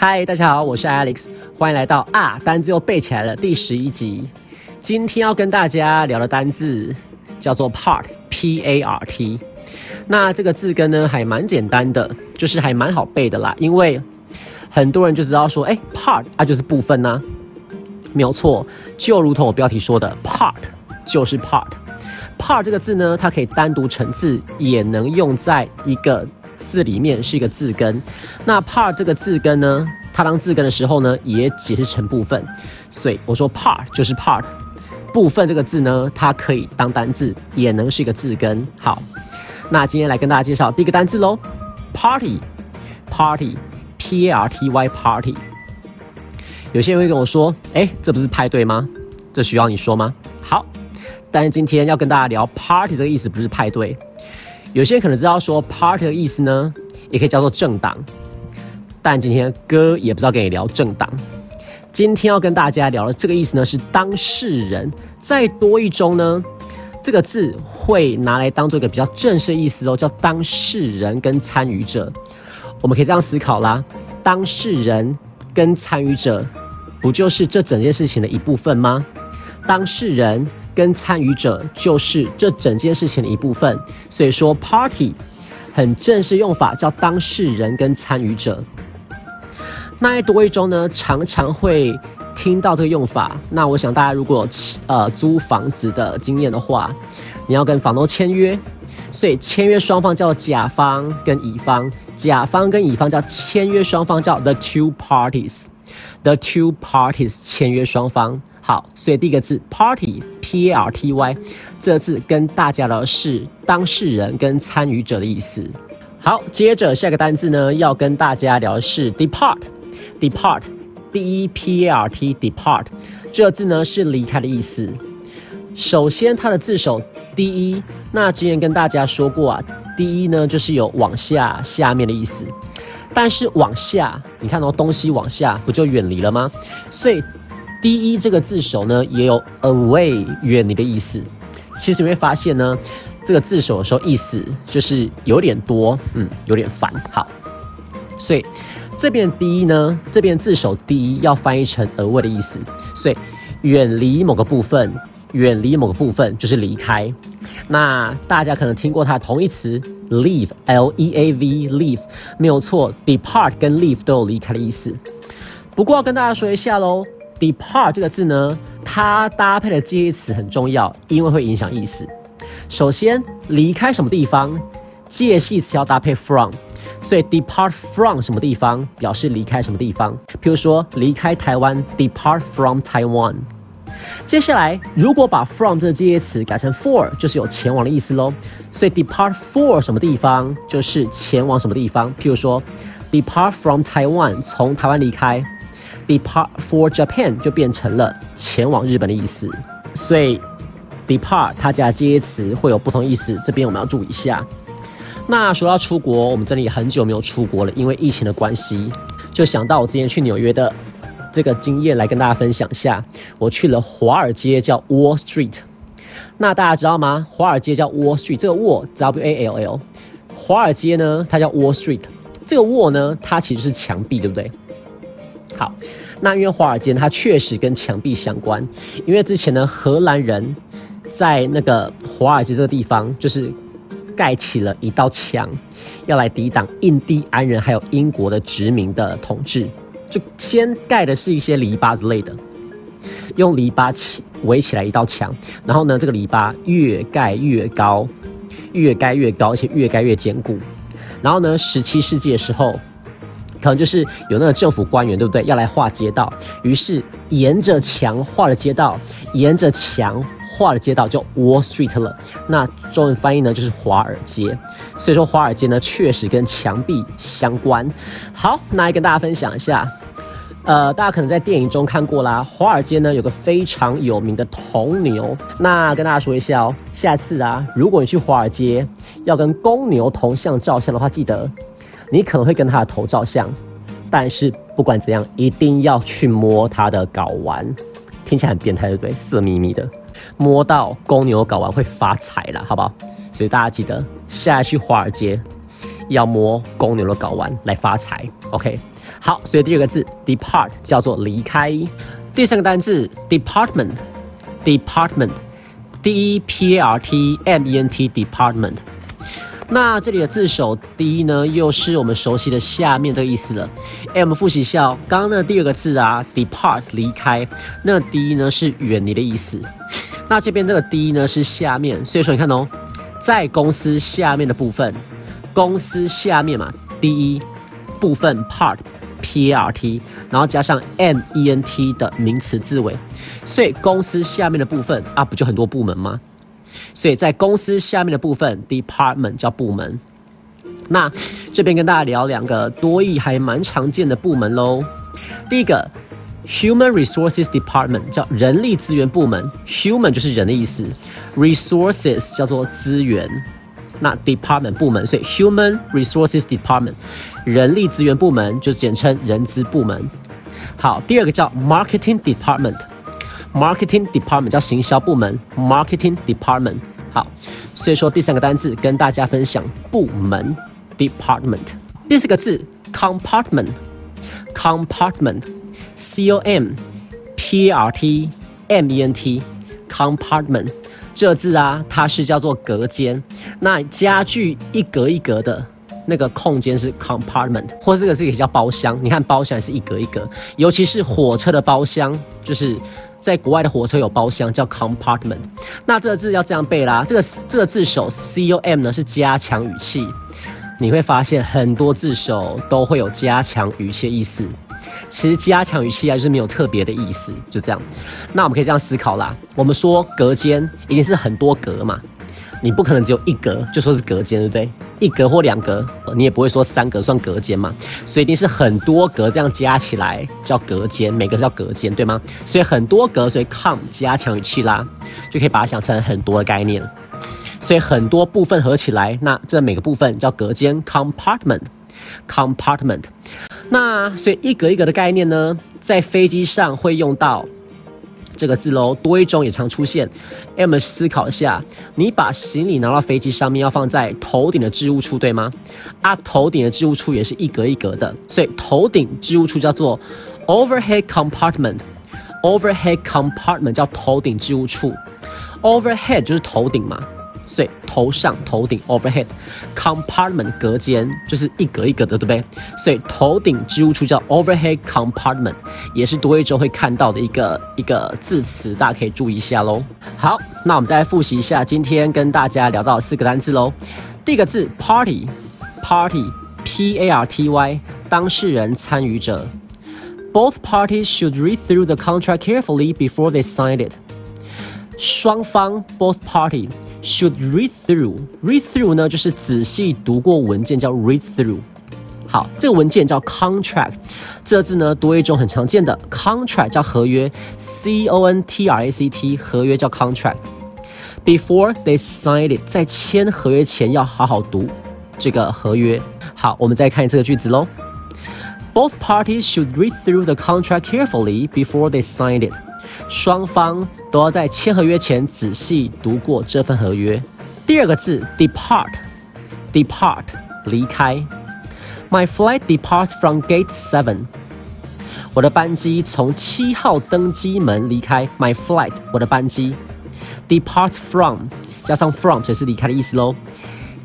嗨，大家好，我是 Alex，欢迎来到啊单字又背起来了第十一集。今天要跟大家聊的单字叫做 part，P A R T。那这个字根呢还蛮简单的，就是还蛮好背的啦。因为很多人就知道说，哎，part 啊就是部分呐，没有错。就如同我标题说的，part 就是 part。part 这个字呢，它可以单独成字，也能用在一个。字里面是一个字根，那 part 这个字根呢，它当字根的时候呢，也解释成部分，所以我说 part 就是 part 部分这个字呢，它可以当单字，也能是一个字根。好，那今天来跟大家介绍第一个单字喽，party，party，p a r t y party。有些人会跟我说，哎，这不是派对吗？这需要你说吗？好，但是今天要跟大家聊 party 这个意思，不是派对。有些人可能知道说 party 的意思呢，也可以叫做政党，但今天哥也不知道跟你聊政党。今天要跟大家聊的这个意思呢，是当事人。再多一中呢，这个字会拿来当做一个比较正式的意思哦，叫当事人跟参与者。我们可以这样思考啦，当事人跟参与者，不就是这整件事情的一部分吗？当事人。跟参与者就是这整件事情的一部分，所以说 party 很正式用法叫当事人跟参与者。那在多一中呢，常常会听到这个用法。那我想大家如果呃租房子的经验的话，你要跟房东签约，所以签约双方叫甲方跟乙方，甲方跟乙方叫签约双方叫 the two parties The two parties 签约双方。好，所以第一个字 party，p a r t y，这个字跟大家聊的是当事人跟参与者的意思。好，接着下一个单字呢，要跟大家聊的是 depart，depart，d e p a r t，depart，这个字呢是离开的意思。首先它的字首 d e，那之前跟大家说过啊，d e 呢就是有往下、下面的意思。但是往下，你看到东西往下，不就远离了吗？所以。第一这个字首呢，也有 away 远离的意思。其实你会发现呢，这个字首的时候意思就是有点多，嗯，有点烦。好，所以这边第一呢，这边字首第一要翻译成 away 的意思。所以远离某个部分，远离某个部分就是离开。那大家可能听过它同义词 leave，l e a v leave 没有错，depart 跟 leave 都有离开的意思。不过要跟大家说一下喽。Depart 这个字呢，它搭配的介系词很重要，因为会影响意思。首先，离开什么地方，介系词要搭配 from，所以 depart from 什么地方表示离开什么地方。譬如说，离开台湾，depart from Taiwan。接下来，如果把 from 这个介词改成 for，就是有前往的意思喽。所以 depart for 什么地方，就是前往什么地方。譬如说，depart from Taiwan，从台湾离开。Depart for Japan 就变成了前往日本的意思，所以 depart 它加介词会有不同意思，这边我们要注意一下。那说到出国，我们真的也很久没有出国了，因为疫情的关系，就想到我之前去纽约的这个经验来跟大家分享一下。我去了华尔街，叫 Wall Street。那大家知道吗？华尔街叫 Wall Street，这个 Wall W A L L，华尔街呢，它叫 Wall Street。这个 Wall 呢，它其实是墙壁，对不对？好，那因为华尔街它确实跟墙壁相关，因为之前呢荷兰人在那个华尔街这个地方就是盖起了一道墙，要来抵挡印第安人还有英国的殖民的统治，就先盖的是一些篱笆之类的，用篱笆起围起来一道墙，然后呢这个篱笆越盖越高，越盖越高，而且越盖越坚固，然后呢十七世纪的时候。可能就是有那个政府官员，对不对？要来画街道，于是沿着墙画了街道，沿着墙画了街道，就 Wall Street 了。那中文翻译呢，就是华尔街。所以说，华尔街呢，确实跟墙壁相关。好，那来跟大家分享一下，呃，大家可能在电影中看过啦。华尔街呢，有个非常有名的铜牛。那跟大家说一下哦，下次啊，如果你去华尔街要跟公牛铜像照相的话，记得。你可能会跟它的头照相，但是不管怎样，一定要去摸它的睾丸。听起来很变态，对不对？色眯眯的。摸到公牛睾丸会发财了，好不好？所以大家记得下次去华尔街要摸公牛的睾丸来发财。OK，好，所以第二个字 depart 叫做离开。第三个单字 department，department，d e p a r t m e n t department。那这里的字首 d 呢，又是我们熟悉的下面这个意思了。哎，我们复习一下，哦刚刚那第二个字啊，depart 离开，那 d 呢是远离的意思。那这边这个 d 呢是下面，所以说你看哦，在公司下面的部分，公司下面嘛，第一部分 part p a r t，然后加上 m e n t 的名词字尾，所以公司下面的部分啊，不就很多部门吗？所以在公司下面的部分，department 叫部门。那这边跟大家聊两个多义还蛮常见的部门喽。第一个，human resources department 叫人力资源部门，human 就是人的意思，resources 叫做资源，那 department 部门，所以 human resources department 人力资源部门就简称人资部门。好，第二个叫 marketing department。Marketing department 叫行销部门，Marketing department 好，所以说第三个单字跟大家分享部门 department。第四个字 compartment，compartment，c o m p a r t m e n t compartment 这字啊，它是叫做隔间，那家具一格一格的。那个空间是 compartment，或这个是也叫包厢。你看包厢也是一格一格，尤其是火车的包厢，就是在国外的火车有包厢叫 compartment。那这个字要这样背啦，这个这个字首 c o m 呢是加强语气，你会发现很多字首都会有加强语气的意思。其实加强语气还是没有特别的意思，就这样。那我们可以这样思考啦，我们说隔间一定是很多格嘛。你不可能只有一格就说是隔间，对不对？一格或两格，你也不会说三格算隔间嘛。所以一定是很多格这样加起来叫隔间，每个叫隔间，对吗？所以很多格，所以 come 加强语气啦，就可以把它想成很多的概念。所以很多部分合起来，那这每个部分叫隔间 compartment compartment，。那所以一格一格的概念呢，在飞机上会用到。这个字喽，多一种也常出现。我们思考一下，你把行李拿到飞机上面，要放在头顶的置物处，对吗？啊，头顶的置物处也是一格一格的，所以头顶置物处叫做 overhead compartment。overhead compartment 叫头顶置物处，overhead 就是头顶嘛。所以头上头顶 overhead compartment 隔间就是一格一格的，对不对？所以头顶置物处叫 overhead compartment，也是多一周会看到的一个一个字词，大家可以注意一下喽。好，那我们再来复习一下今天跟大家聊到四个单词喽。第一个字 party，party，p a r t y，当事人参与者。Both parties should read through the contract carefully before they sign it。双方 both party。Should read through, read through 呢，就是仔细读过文件，叫 read through。好，这个文件叫 contract，这个字呢多一种很常见的 contract 叫合约，c o n t r a c t 合约叫 contract。Before they sign it，在签合约前要好好读这个合约。好，我们再看这个句子喽。Both parties should read through the contract carefully before they sign it。双方都要在签合约前仔细读过这份合约。第二个字，depart，depart，离开。My flight departs from gate seven。我的班机从七号登机门离开。My flight，我的班机。Depart from，加上 from 就是离开的意思喽。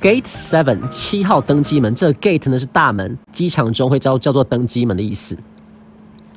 Gate seven，七号登机门。这 gate 呢是大门，机场中会叫叫做登机门的意思。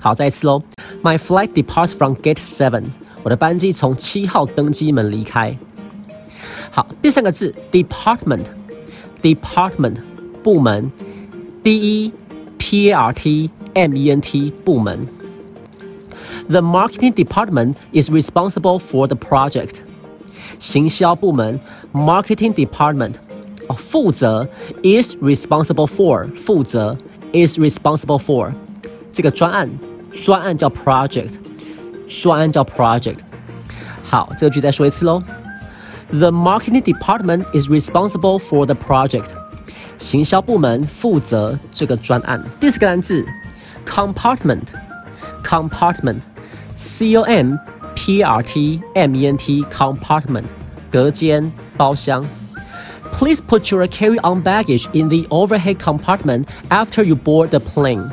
好，再一次喽。My flight departs from gate seven。我的班机从七号登机门离开。好，第三个字，department，department，部门，d e p a r t m e n t，部门。The marketing department is responsible for the project。行销部门，marketing department， 哦，负责，is responsible for，负责，is responsible for，这个专案。专案叫 project，专案叫 project。好，这个句再说一次喽。The marketing department is responsible for the project。行销部门负责这个专案。第四个单词，compartment，compartment，c o m P-A-R-T-M-E-N-T compartment 隔间包厢。 Please put your carry-on baggage in the overhead compartment after you board the plane.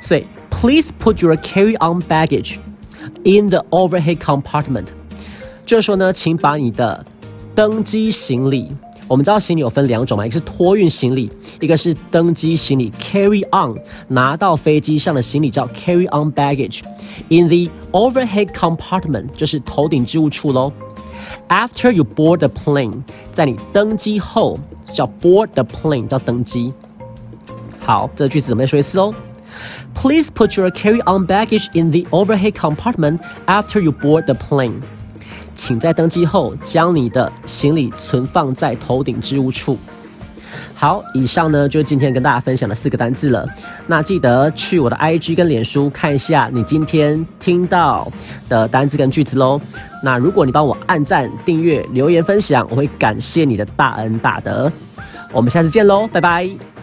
所以 Please put your carry-on baggage in the overhead compartment. 就是说呢，请把你的登机行李。我们知道行李有分两种嘛，一个是托运行李，一个是登机行李 （carry on）。拿到飞机上的行李叫 carry on baggage。In the overhead compartment 就是头顶置物处喽。 After you board the plane，在你登机后叫 board the plane，叫登机。好，这个句子我们来说一次哦。Please put your carry-on baggage in the overhead compartment after you board the plane. 请在登机后将你的行李存放在头顶置物处。好，以上呢就是今天跟大家分享的四个单字了。那记得去我的 IG 跟脸书看一下你今天听到的单字跟句子喽。那如果你帮我按赞、订阅、留言、分享，我会感谢你的大恩大德。我们下次见喽，拜拜。